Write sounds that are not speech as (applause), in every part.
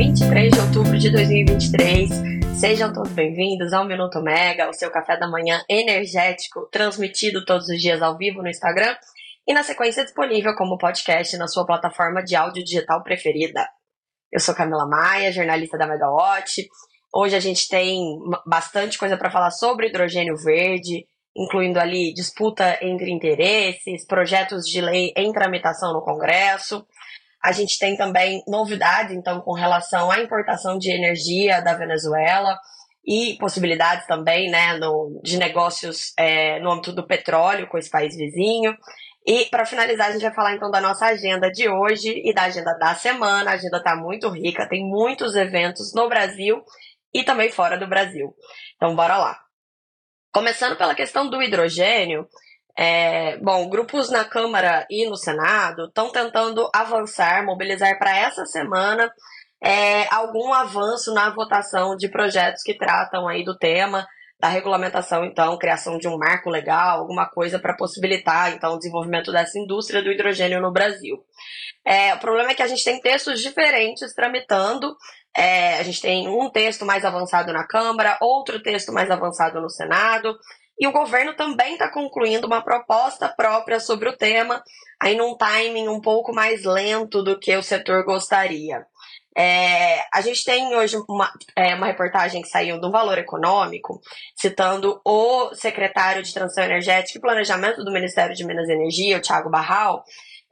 23 de outubro de 2023. Sejam todos bem-vindos ao Minuto Mega, o seu café da manhã energético, transmitido todos os dias ao vivo no Instagram e na sequência disponível como podcast na sua plataforma de áudio digital preferida. Eu sou Camila Maia, jornalista da Megawatt. Hoje a gente tem bastante coisa para falar sobre hidrogênio verde, incluindo ali disputa entre interesses, projetos de lei em tramitação no Congresso. A gente tem também novidades, então, com relação à importação de energia da Venezuela e possibilidades também né, no, de negócios é, no âmbito do petróleo com esse país vizinho. E para finalizar, a gente vai falar então da nossa agenda de hoje e da agenda da semana. A agenda está muito rica, tem muitos eventos no Brasil e também fora do Brasil. Então, bora lá. Começando pela questão do hidrogênio, é, bom, grupos na Câmara e no Senado estão tentando avançar, mobilizar para essa semana é, algum avanço na votação de projetos que tratam aí do tema da regulamentação, então, criação de um marco legal, alguma coisa para possibilitar, então, o desenvolvimento dessa indústria do hidrogênio no Brasil. É, o problema é que a gente tem textos diferentes tramitando, é, a gente tem um texto mais avançado na Câmara, outro texto mais avançado no Senado, e o governo também está concluindo uma proposta própria sobre o tema, aí num timing um pouco mais lento do que o setor gostaria. É, a gente tem hoje uma, é, uma reportagem que saiu do Valor Econômico, citando o secretário de Transição Energética e Planejamento do Ministério de Minas e Energia, o Thiago Barral.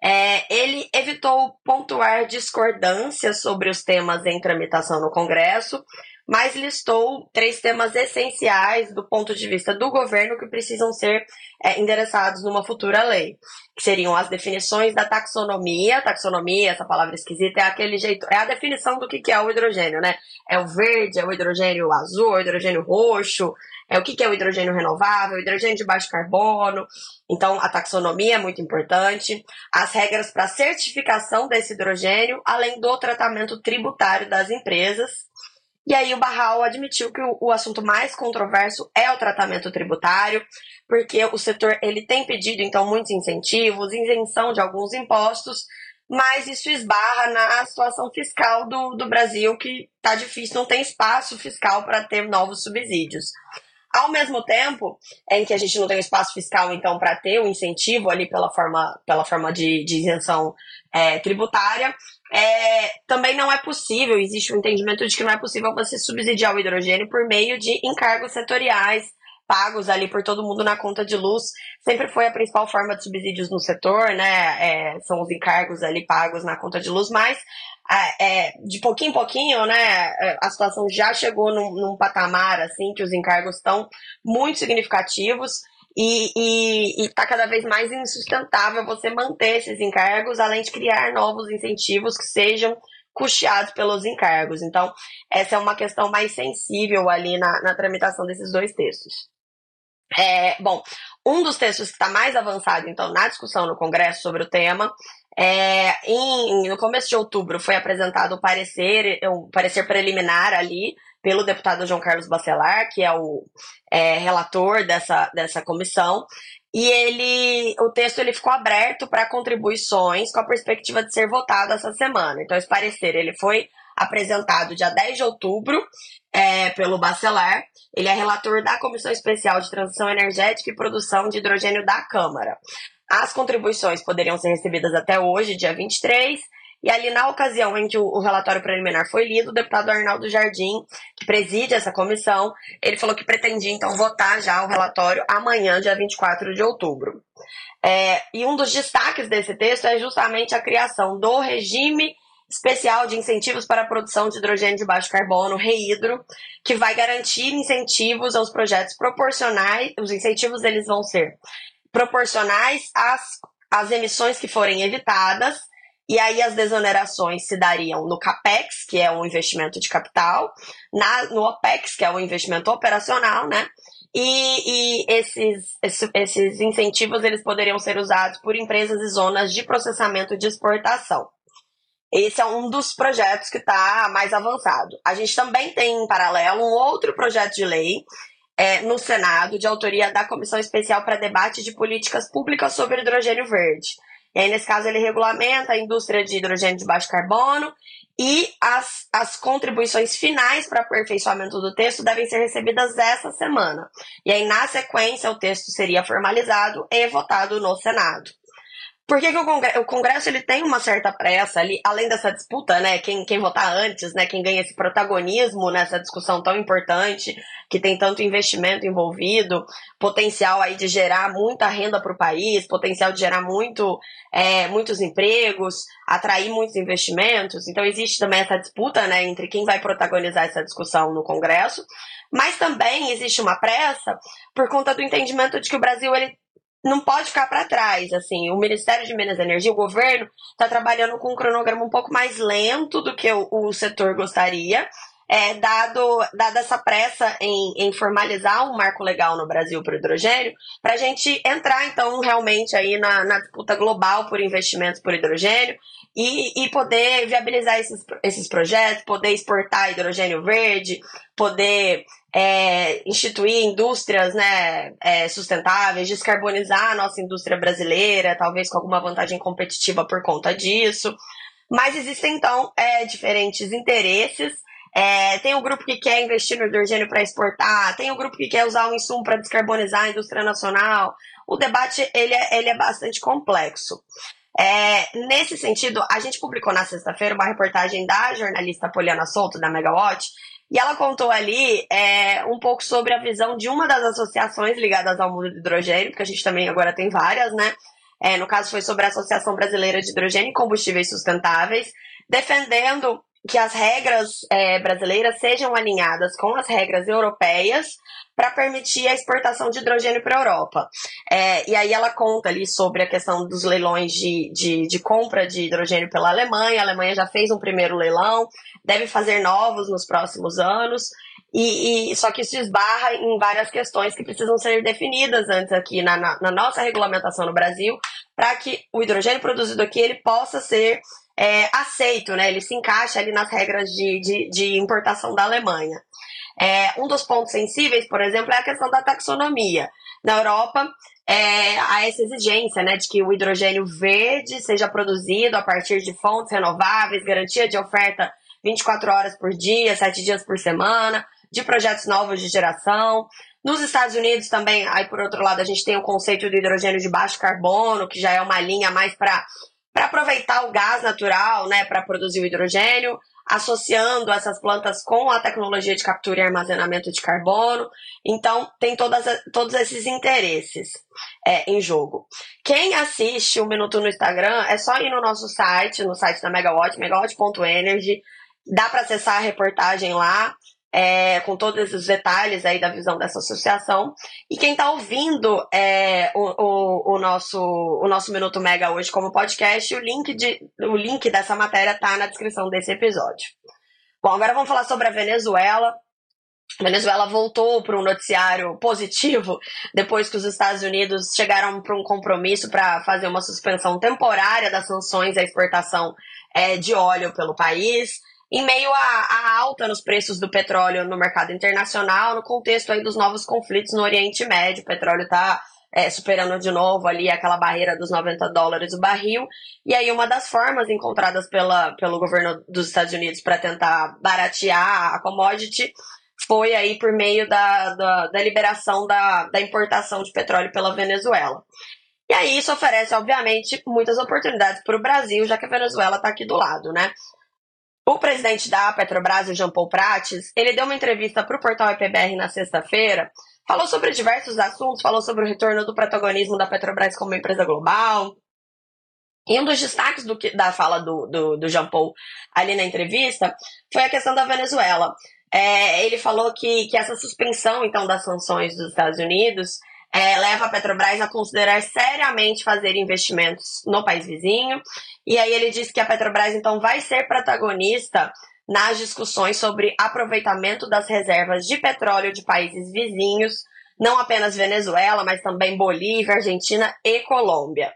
É, ele evitou pontuar discordâncias sobre os temas em tramitação no Congresso, mas listou três temas essenciais do ponto de vista do governo que precisam ser é, endereçados numa futura lei, que seriam as definições da taxonomia. Taxonomia, essa palavra esquisita, é aquele jeito, é a definição do que, que é o hidrogênio, né? É o verde, é o hidrogênio azul, é o hidrogênio roxo, é o que, que é o hidrogênio renovável, hidrogênio de baixo carbono. Então, a taxonomia é muito importante. As regras para certificação desse hidrogênio, além do tratamento tributário das empresas e aí o Barral admitiu que o, assunto mais controverso é o tratamento tributário, porque o setor ele tem pedido então muitos incentivos, isenção de alguns impostos, mas isso esbarra na situação fiscal do, do Brasil, que está difícil, não tem espaço fiscal para ter novos subsídios. Ao mesmo tempo em que a gente não tem espaço fiscal, então, para ter o um incentivo ali pela forma, pela forma de, de isenção é, tributária, é, também não é possível, existe um entendimento de que não é possível você subsidiar o hidrogênio por meio de encargos setoriais pagos ali por todo mundo na conta de luz. Sempre foi a principal forma de subsídios no setor, né? É, são os encargos ali pagos na conta de luz, mas é, de pouquinho em pouquinho, né? É, a situação já chegou num, num patamar assim que os encargos estão muito significativos. E está cada vez mais insustentável você manter esses encargos, além de criar novos incentivos que sejam custeados pelos encargos. Então, essa é uma questão mais sensível ali na, na tramitação desses dois textos. É, bom, um dos textos que está mais avançado, então, na discussão no Congresso sobre o tema, é, em, no começo de outubro foi apresentado o parecer, o parecer preliminar ali pelo deputado João Carlos Bacelar, que é o é, relator dessa, dessa comissão, e ele, o texto ele ficou aberto para contribuições com a perspectiva de ser votado essa semana. Então, esse parecer ele foi apresentado dia 10 de outubro é, pelo Bacelar. Ele é relator da Comissão Especial de Transição Energética e Produção de Hidrogênio da Câmara. As contribuições poderiam ser recebidas até hoje, dia 23, e ali, na ocasião em que o, relatório preliminar foi lido, o deputado Arnaldo Jardim, que preside essa comissão, ele falou que pretendia, então, votar já o relatório amanhã, dia 24 de outubro. É, e um dos destaques desse texto é justamente a criação do regime especial de incentivos para a produção de hidrogênio de baixo carbono, REIDRO, que vai garantir incentivos aos projetos proporcionais, os incentivos eles vão ser proporcionais às, às emissões que forem evitadas e aí as desonerações se dariam no CAPEX, que é um investimento de capital, na, no OPEX, que é um investimento operacional, né? E, e esses, esses incentivos eles poderiam ser usados por empresas e zonas de processamento de exportação. Esse é um dos projetos que está mais avançado. A gente também tem em paralelo um outro projeto de lei é, no Senado, de autoria da Comissão Especial para Debate de Políticas Públicas sobre Hidrogênio Verde E aí, nesse caso, ele regulamenta a indústria de hidrogênio de baixo carbono e as, as contribuições finais para aperfeiçoamento do texto devem ser recebidas essa semana. E aí, na sequência, o texto seria formalizado e votado no Senado. Por que, que o, Congresso, o, Congresso, ele tem uma certa pressa ali, além dessa disputa, né? Quem, quem votar antes, né? Quem ganha esse protagonismo nessa discussão tão importante, que tem tanto investimento envolvido, potencial aí de gerar muita renda para o país, potencial de gerar muito, é, muitos empregos, atrair muitos investimentos. Então existe também essa disputa, né? Entre quem vai protagonizar essa discussão no Congresso. Mas também existe uma pressa por conta do entendimento de que o Brasil ele não pode ficar para trás. Assim, o Ministério de Minas e Energia, o governo, está trabalhando com um cronograma um pouco mais lento do que o, o setor gostaria. É, dado, dada essa pressa em, em formalizar um marco legal no Brasil para o hidrogênio, para a gente entrar então realmente aí na, na disputa global por investimentos por hidrogênio e, e poder viabilizar esses, esses projetos, poder exportar hidrogênio verde, poder é, instituir indústrias né, é, sustentáveis, descarbonizar a nossa indústria brasileira, talvez com alguma vantagem competitiva por conta disso. Mas existem, então, é, diferentes interesses. É, tem um grupo que quer investir no hidrogênio para exportar, tem um grupo que quer usar o insumo para descarbonizar a indústria nacional. O debate ele é, ele é bastante complexo. É, nesse sentido, a gente publicou na sexta-feira uma reportagem da jornalista Poliana Souto, da Megawatt, e ela contou ali é, um pouco sobre a visão de uma das associações ligadas ao mundo do hidrogênio, porque a gente também agora tem várias, né? É, no caso, foi sobre a Associação Brasileira de Hidrogênio e Combustíveis Sustentáveis, defendendo que as regras é, brasileiras sejam alinhadas com as regras europeias para permitir a exportação de hidrogênio para a Europa. É, e aí ela conta ali sobre a questão dos leilões de, de, de, compra de hidrogênio pela Alemanha. A Alemanha já fez um primeiro leilão, deve fazer novos nos próximos anos. E, e, só que isso esbarra em várias questões que precisam ser definidas antes aqui na, na, na nossa regulamentação no Brasil, para que o hidrogênio produzido aqui ele possa ser é, aceito, né? Ele se encaixa ali nas regras de, de, de importação da Alemanha. É, um dos pontos sensíveis, por exemplo, é a questão da taxonomia. Na Europa, é, há essa exigência né, de que o hidrogênio verde seja produzido a partir de fontes renováveis, garantia de oferta 24 horas por dia, 7 dias por semana, de projetos novos de geração. Nos Estados Unidos também, aí por outro lado, a gente tem o conceito do hidrogênio de baixo carbono, que já é uma linha mais para para aproveitar o gás natural, né, para produzir o hidrogênio, associando essas plantas com a tecnologia de captura e armazenamento de carbono. Então, tem todas, todos esses interesses é, em jogo. Quem assiste o Minuto no Instagram, é só ir no nosso site, no site da Megawatt, megawatt.energy. Dá para acessar a reportagem lá é, com todos os detalhes aí da visão dessa associação. E quem está ouvindo é, o, o, o, nosso, o nosso Minuto Mega hoje como podcast, o link, de, o link dessa matéria está na descrição desse episódio. Bom, agora vamos falar sobre a Venezuela. A Venezuela voltou para um noticiário positivo (laughs) depois que os Estados Unidos chegaram para um compromisso para fazer uma suspensão temporária das sanções à exportação é, de óleo pelo país em meio à, alta nos preços do petróleo no mercado internacional, no contexto aí dos novos conflitos no Oriente Médio. O petróleo está é, superando de novo ali aquela barreira dos 90 dólares o barril. E aí uma das formas encontradas pela, pelo governo dos Estados Unidos para tentar baratear a commodity foi aí por meio da, da, da liberação da, da importação de petróleo pela Venezuela. E aí isso oferece, obviamente, muitas oportunidades para o Brasil, já que a Venezuela está aqui do lado, né? O presidente da Petrobras, o Jean Paul Prates, ele deu uma entrevista para o portal EPBR na sexta-feira, falou sobre diversos assuntos, falou sobre o retorno do protagonismo da Petrobras como empresa global. E um dos destaques do, da fala do, do, do Jean Paul ali na entrevista foi a questão da Venezuela. É, ele falou que, que essa suspensão, então, das sanções dos Estados Unidos é, leva a Petrobras a considerar seriamente fazer investimentos no país vizinho. E aí ele disse que a Petrobras então vai ser protagonista nas discussões sobre aproveitamento das reservas de petróleo de países vizinhos, não apenas Venezuela, mas também Bolívia, Argentina e Colômbia.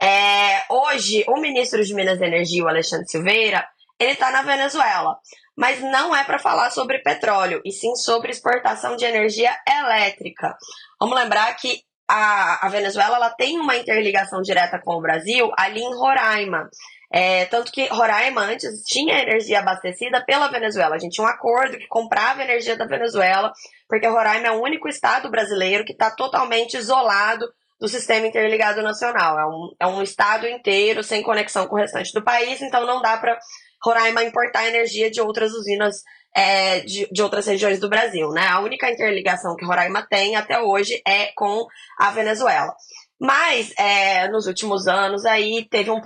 É, hoje, o ministro de Minas e Energia, o Alexandre Silveira, ele está na Venezuela, mas não é para falar sobre petróleo, e sim sobre exportação de energia elétrica. Vamos lembrar que a, a Venezuela ela tem uma interligação direta com o Brasil ali em Roraima. É, tanto que Roraima antes tinha energia abastecida pela Venezuela. A gente tinha um acordo que comprava energia da Venezuela, porque Roraima é o único estado brasileiro que está totalmente isolado do sistema interligado nacional. É um, é um estado inteiro sem conexão com o restante do país, então não dá para Roraima importar energia de outras usinas é, de, de outras regiões do Brasil. Né? A única interligação que Roraima tem até hoje é com a Venezuela. Mas é, nos últimos anos aí teve um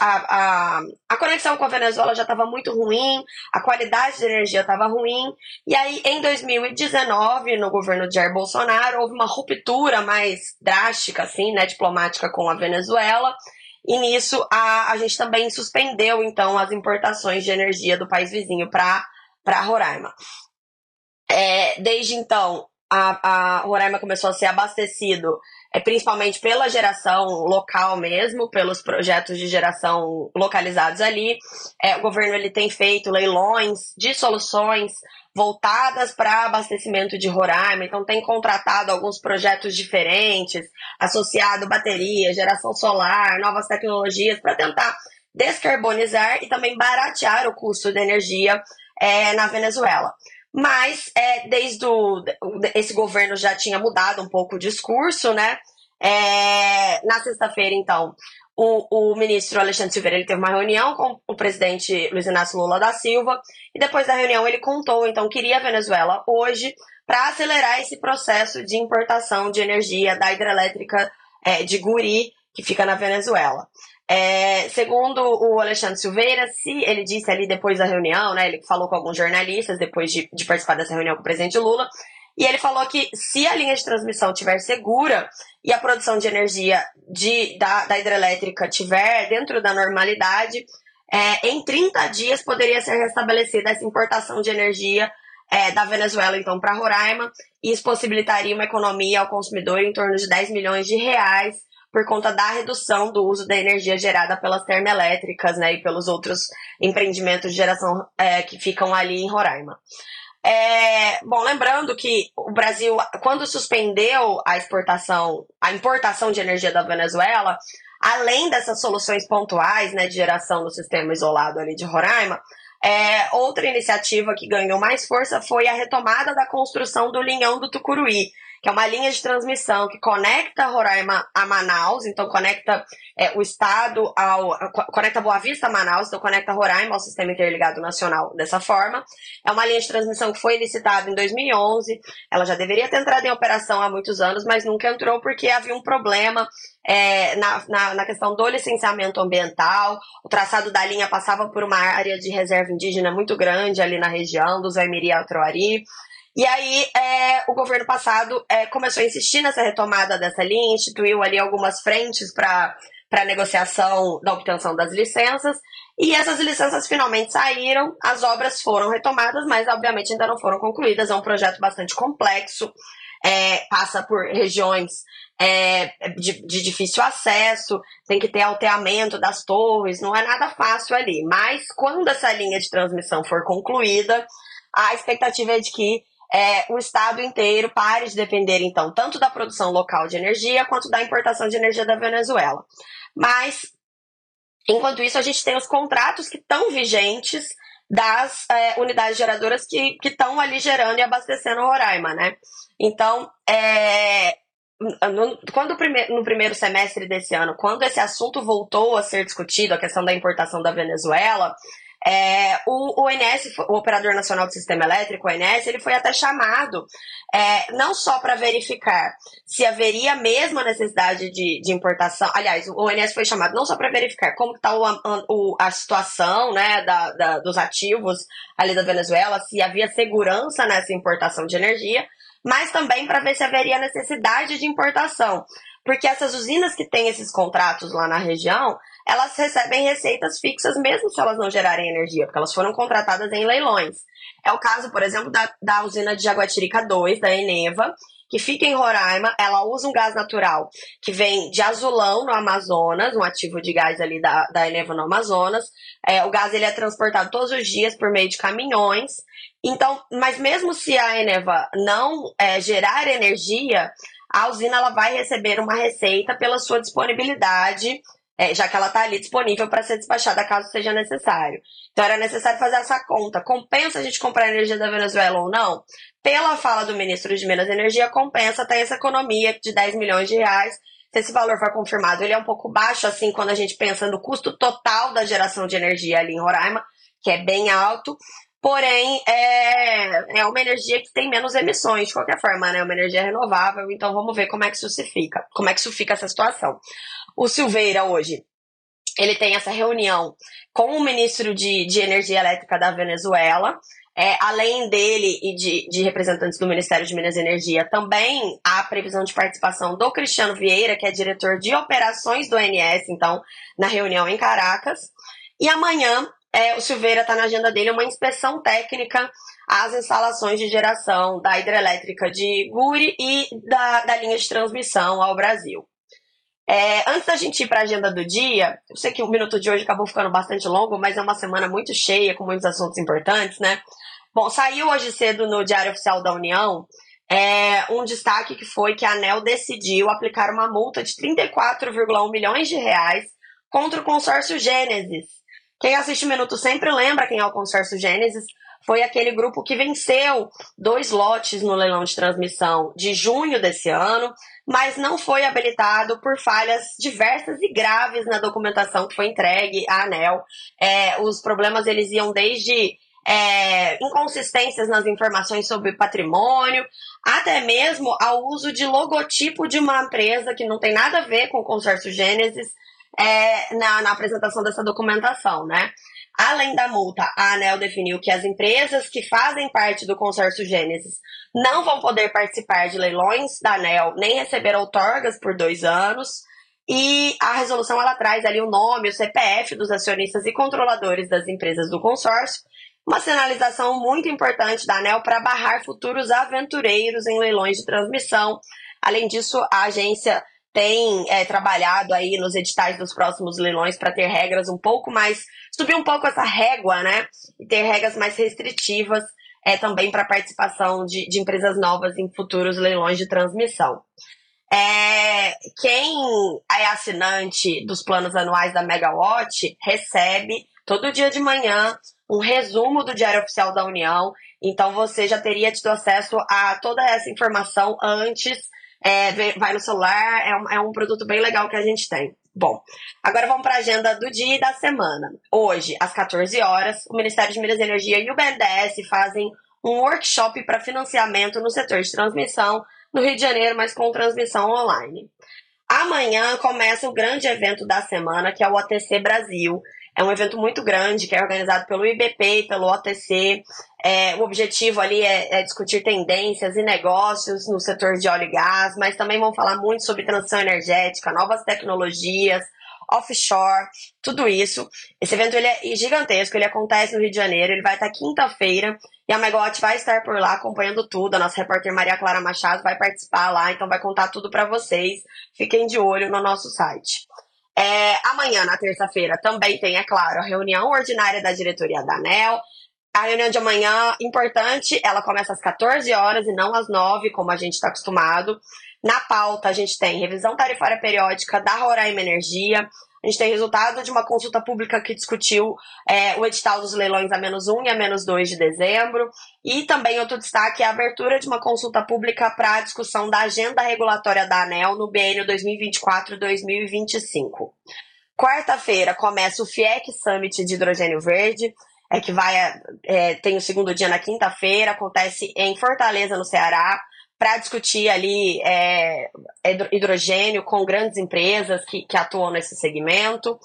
a, a, a conexão com a Venezuela já estava muito ruim, a qualidade de energia estava ruim, e aí em 2019, no governo de Jair Bolsonaro, houve uma ruptura mais drástica, assim, né, diplomática com a Venezuela, e nisso a, a gente também suspendeu então as importações de energia do país vizinho para Roraima. É, desde então, a, a Roraima começou a ser abastecido é principalmente pela geração local mesmo, pelos projetos de geração localizados ali. É, o governo ele tem feito leilões de soluções voltadas para abastecimento de Roraima, então tem contratado alguns projetos diferentes, associado bateria, geração solar, novas tecnologias, para tentar descarbonizar e também baratear o custo da energia é, na Venezuela. Mas é, desde o, esse governo já tinha mudado um pouco o discurso, né? É, na sexta-feira, então, o, o, ministro Alexandre Silveira ele teve uma reunião com o presidente Luiz Inácio Lula da Silva e depois da reunião ele contou então que iria a Venezuela hoje para acelerar esse processo de importação de energia da hidrelétrica é, de Guri que fica na Venezuela. É, segundo o Alexandre Silveira, se ele disse ali depois da reunião, né, ele falou com alguns jornalistas depois de, de participar dessa reunião com o presidente Lula, e ele falou que se a linha de transmissão estiver segura e a produção de energia de, da, da hidrelétrica estiver dentro da normalidade, é, em 30 dias poderia ser restabelecida essa importação de energia é, da Venezuela, então, para Roraima, e isso possibilitaria uma economia ao consumidor em torno de 10 milhões de reais por conta da redução do uso da energia gerada pelas termoelétricas né, e pelos outros empreendimentos de geração é, que ficam ali em Roraima. É, bom, lembrando que o Brasil, quando suspendeu a exportação, a importação de energia da Venezuela, além dessas soluções pontuais né, de geração no sistema isolado ali de Roraima, é, outra iniciativa que ganhou mais força foi a retomada da construção do linhão do Tucuruí, que é uma linha de transmissão que conecta Roraima a Manaus, então conecta é, o estado ao. conecta Boa Vista a Manaus, então conecta Roraima ao Sistema Interligado Nacional dessa forma. É uma linha de transmissão que foi licitada em 2011, ela já deveria ter entrado em operação há muitos anos, mas nunca entrou porque havia um problema é, na, na, na, questão do licenciamento ambiental. O traçado da linha passava por uma área de reserva indígena muito grande ali na região do Zaimiri e Altroari. E aí, é, o governo passado é, começou a insistir nessa retomada dessa linha, instituiu ali algumas frentes para a negociação da obtenção das licenças, e essas licenças finalmente saíram, as obras foram retomadas, mas obviamente ainda não foram concluídas. É um projeto bastante complexo, é, passa por regiões é, de, de, difícil acesso, tem que ter alteamento das torres, não é nada fácil ali. Mas quando essa linha de transmissão for concluída, a expectativa é de que é, o estado inteiro pare de depender, então, tanto da produção local de energia quanto da importação de energia da Venezuela. Mas, enquanto isso, a gente tem os contratos que estão vigentes das é, unidades geradoras que estão ali gerando e abastecendo Roraima, né? Então, é, no, quando no primeiro semestre desse ano, quando esse assunto voltou a ser discutido, a questão da importação da Venezuela, é, o, ONS, o Operador Nacional do Sistema Elétrico, o ONS, ele foi até chamado é, não só para verificar se haveria mesmo a necessidade de, de importação, aliás, o ONS foi chamado não só para verificar como está a, a situação né, da, da, dos ativos ali da Venezuela, se havia segurança nessa importação de energia, mas também para ver se haveria necessidade de importação. Porque essas usinas que têm esses contratos lá na região, elas recebem receitas fixas mesmo se elas não gerarem energia, porque elas foram contratadas em leilões. É o caso, por exemplo, da, da usina de Jaguatirica 2, da Eneva, que fica em Roraima, ela usa um gás natural que vem de azulão no Amazonas, um ativo de gás ali da, da Eneva no Amazonas. É, o gás ele é transportado todos os dias por meio de caminhões. Então, mas mesmo se a Eneva não é, gerar energia, a usina ela vai receber uma receita pela sua disponibilidade, é, já que ela está ali disponível para ser despachada caso seja necessário. Então era necessário fazer essa conta. Compensa a gente comprar energia da Venezuela ou não? Pela fala do ministro de Minas e Energia, compensa ter essa economia de 10 milhões de reais. Se esse valor for confirmado, ele é um pouco baixo, assim, quando a gente pensa no custo total da geração de energia ali em Roraima, que é bem alto. Porém, é, é uma energia que tem menos emissões, de qualquer forma, né? É uma energia renovável, então vamos ver como é que isso se fica, como é que isso fica essa situação. O Silveira hoje, ele tem essa reunião com o ministro de, de Energia Elétrica da Venezuela, é, além dele e de, de, representantes do Ministério de Minas e Energia, também há previsão de participação do Cristiano Vieira, que é diretor de operações do ONS, então, na reunião em Caracas. E amanhã é, o Silveira está na agenda dele uma inspeção técnica às instalações de geração da hidrelétrica de Guri e da, da linha de transmissão ao Brasil. É, antes da gente ir para a agenda do dia, eu sei que o minuto de hoje acabou ficando bastante longo, mas é uma semana muito cheia, com muitos assuntos importantes, né? Bom, saiu hoje cedo no Diário Oficial da União é, um destaque que foi que a ANEL decidiu aplicar uma multa de 34,1 milhões de reais contra o consórcio Gênesis, quem assiste o Minuto sempre lembra quem é o consórcio Gênesis. Foi aquele grupo que venceu dois lotes no leilão de transmissão de junho desse ano, mas não foi habilitado por falhas diversas e graves na documentação que foi entregue à ANEL. É, os problemas eles iam desde é, inconsistências nas informações sobre patrimônio, até mesmo ao uso de logotipo de uma empresa que não tem nada a ver com o consórcio Gênesis é, na, na apresentação dessa documentação, né? Além da multa, a ANEL definiu que as empresas que fazem parte do consórcio Gênesis não vão poder participar de leilões da ANEL nem receber outorgas por dois anos. E a resolução ela traz ali o nome, o CPF dos acionistas e controladores das empresas do consórcio, uma sinalização muito importante da ANEL para barrar futuros aventureiros em leilões de transmissão. Além disso, a agência tem é, trabalhado aí nos editais dos próximos leilões para ter regras um pouco mais. subir um pouco essa régua, né? E ter regras mais restritivas é, também para participação de, de empresas novas em futuros leilões de transmissão. É, quem é assinante dos planos anuais da Megawatt recebe todo dia de manhã um resumo do Diário Oficial da União. Então você já teria tido acesso a toda essa informação antes é, vai no celular, é um, é um produto bem legal que a gente tem. Bom, agora vamos para a agenda do dia e da semana. Hoje, às 14 horas, o Ministério de Minas e Energia e o BNDES fazem um workshop para financiamento no setor de transmissão no Rio de Janeiro, mas com transmissão online. Amanhã começa o grande evento da semana, que é o OTC Brasil, é um evento muito grande que é organizado pelo IBP e pelo OTC. É, o objetivo ali é, é, discutir tendências e negócios no setor de óleo e gás, mas também vão falar muito sobre transição energética, novas tecnologias, offshore, tudo isso. Esse evento ele é gigantesco, ele acontece no Rio de Janeiro, ele vai estar quinta-feira e a Megawatt vai estar por lá acompanhando tudo. A nossa repórter Maria Clara Machado vai participar lá, então vai contar tudo para vocês. Fiquem de olho no nosso site. É, amanhã, na terça-feira, também tem, é claro, a reunião ordinária da diretoria da ANEL. A reunião de amanhã, importante, ela começa às 14 horas e não às 9, como a gente está acostumado. Na pauta, a gente tem revisão tarifária periódica da Roraima Energia, a gente tem resultado de uma consulta pública que discutiu é, o edital dos leilões a menos 1 e a menos 2 de dezembro. E também outro destaque é a abertura de uma consulta pública para a discussão da agenda regulatória da ANEL no BN 2024-2025. Quarta-feira começa o FIEC Summit de Hidrogênio Verde, é que vai é, tem o segundo dia na quinta-feira, acontece em Fortaleza, no Ceará para discutir ali é, hidrogênio com grandes empresas que, que atuam nesse segmento.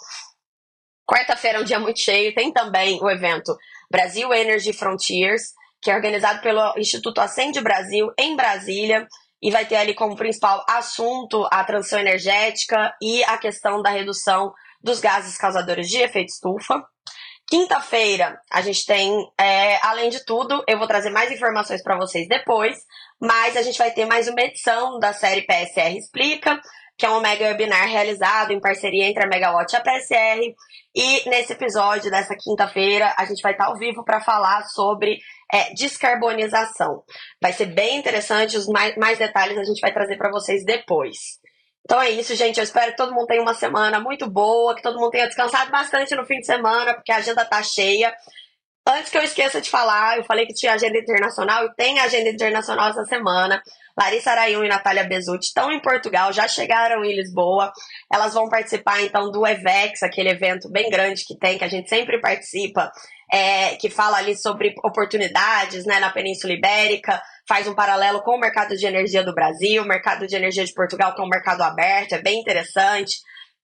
Quarta-feira é um dia muito cheio, tem também o evento Brasil Energy Frontiers, que é organizado pelo Instituto Acende Brasil em Brasília e vai ter ali como principal assunto a transição energética e a questão da redução dos gases causadores de efeito estufa. Quinta-feira a gente tem, é, além de tudo, eu vou trazer mais informações para vocês depois, mas a gente vai ter mais uma edição da série PSR Explica, que é um mega webinar realizado em parceria entre a Megawatt e a PSR. E nesse episódio dessa quinta-feira, a gente vai estar ao vivo para falar sobre é descarbonização. Vai ser bem interessante, os mais, mais detalhes a gente vai trazer para vocês depois. Então é isso, gente. Eu espero que todo mundo tenha uma semana muito boa, que todo mundo tenha descansado bastante no fim de semana, porque a agenda tá cheia. Antes que eu esqueça de falar, eu falei que tinha agenda internacional e tem agenda internacional essa semana. Larissa Arayun e Natália Bezutti estão em Portugal, já chegaram em Lisboa. Elas vão participar então do EVEX, aquele evento bem grande que tem, que a gente sempre participa, é, que fala ali sobre oportunidades né, na Península Ibérica, faz um paralelo com o mercado de energia do Brasil, o mercado de energia de Portugal, que é um mercado aberto, é bem interessante.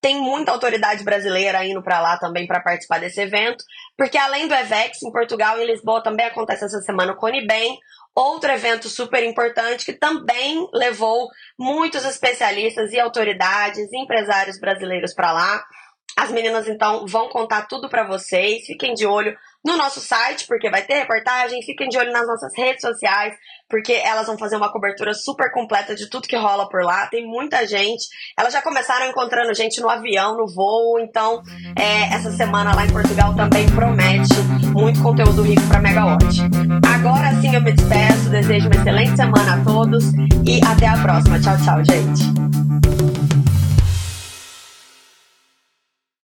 Tem muita autoridade brasileira indo para lá também para participar desse evento, porque além do EVEX, em Portugal e em Lisboa também acontece essa semana o Conibem, Outro evento super importante que também levou muitos especialistas e autoridades e empresários brasileiros para lá. As meninas então vão contar tudo para vocês. Fiquem de olho no nosso site, porque vai ter reportagem. Fiquem de olho nas nossas redes sociais, porque elas vão fazer uma cobertura super completa de tudo que rola por lá. Tem muita gente. Elas já começaram encontrando gente no avião, no voo. Então, é, essa semana lá em Portugal também promete muito conteúdo rico para Megawatt. Agora sim eu me despeço. Desejo uma excelente semana a todos e até a próxima. Tchau, tchau, gente.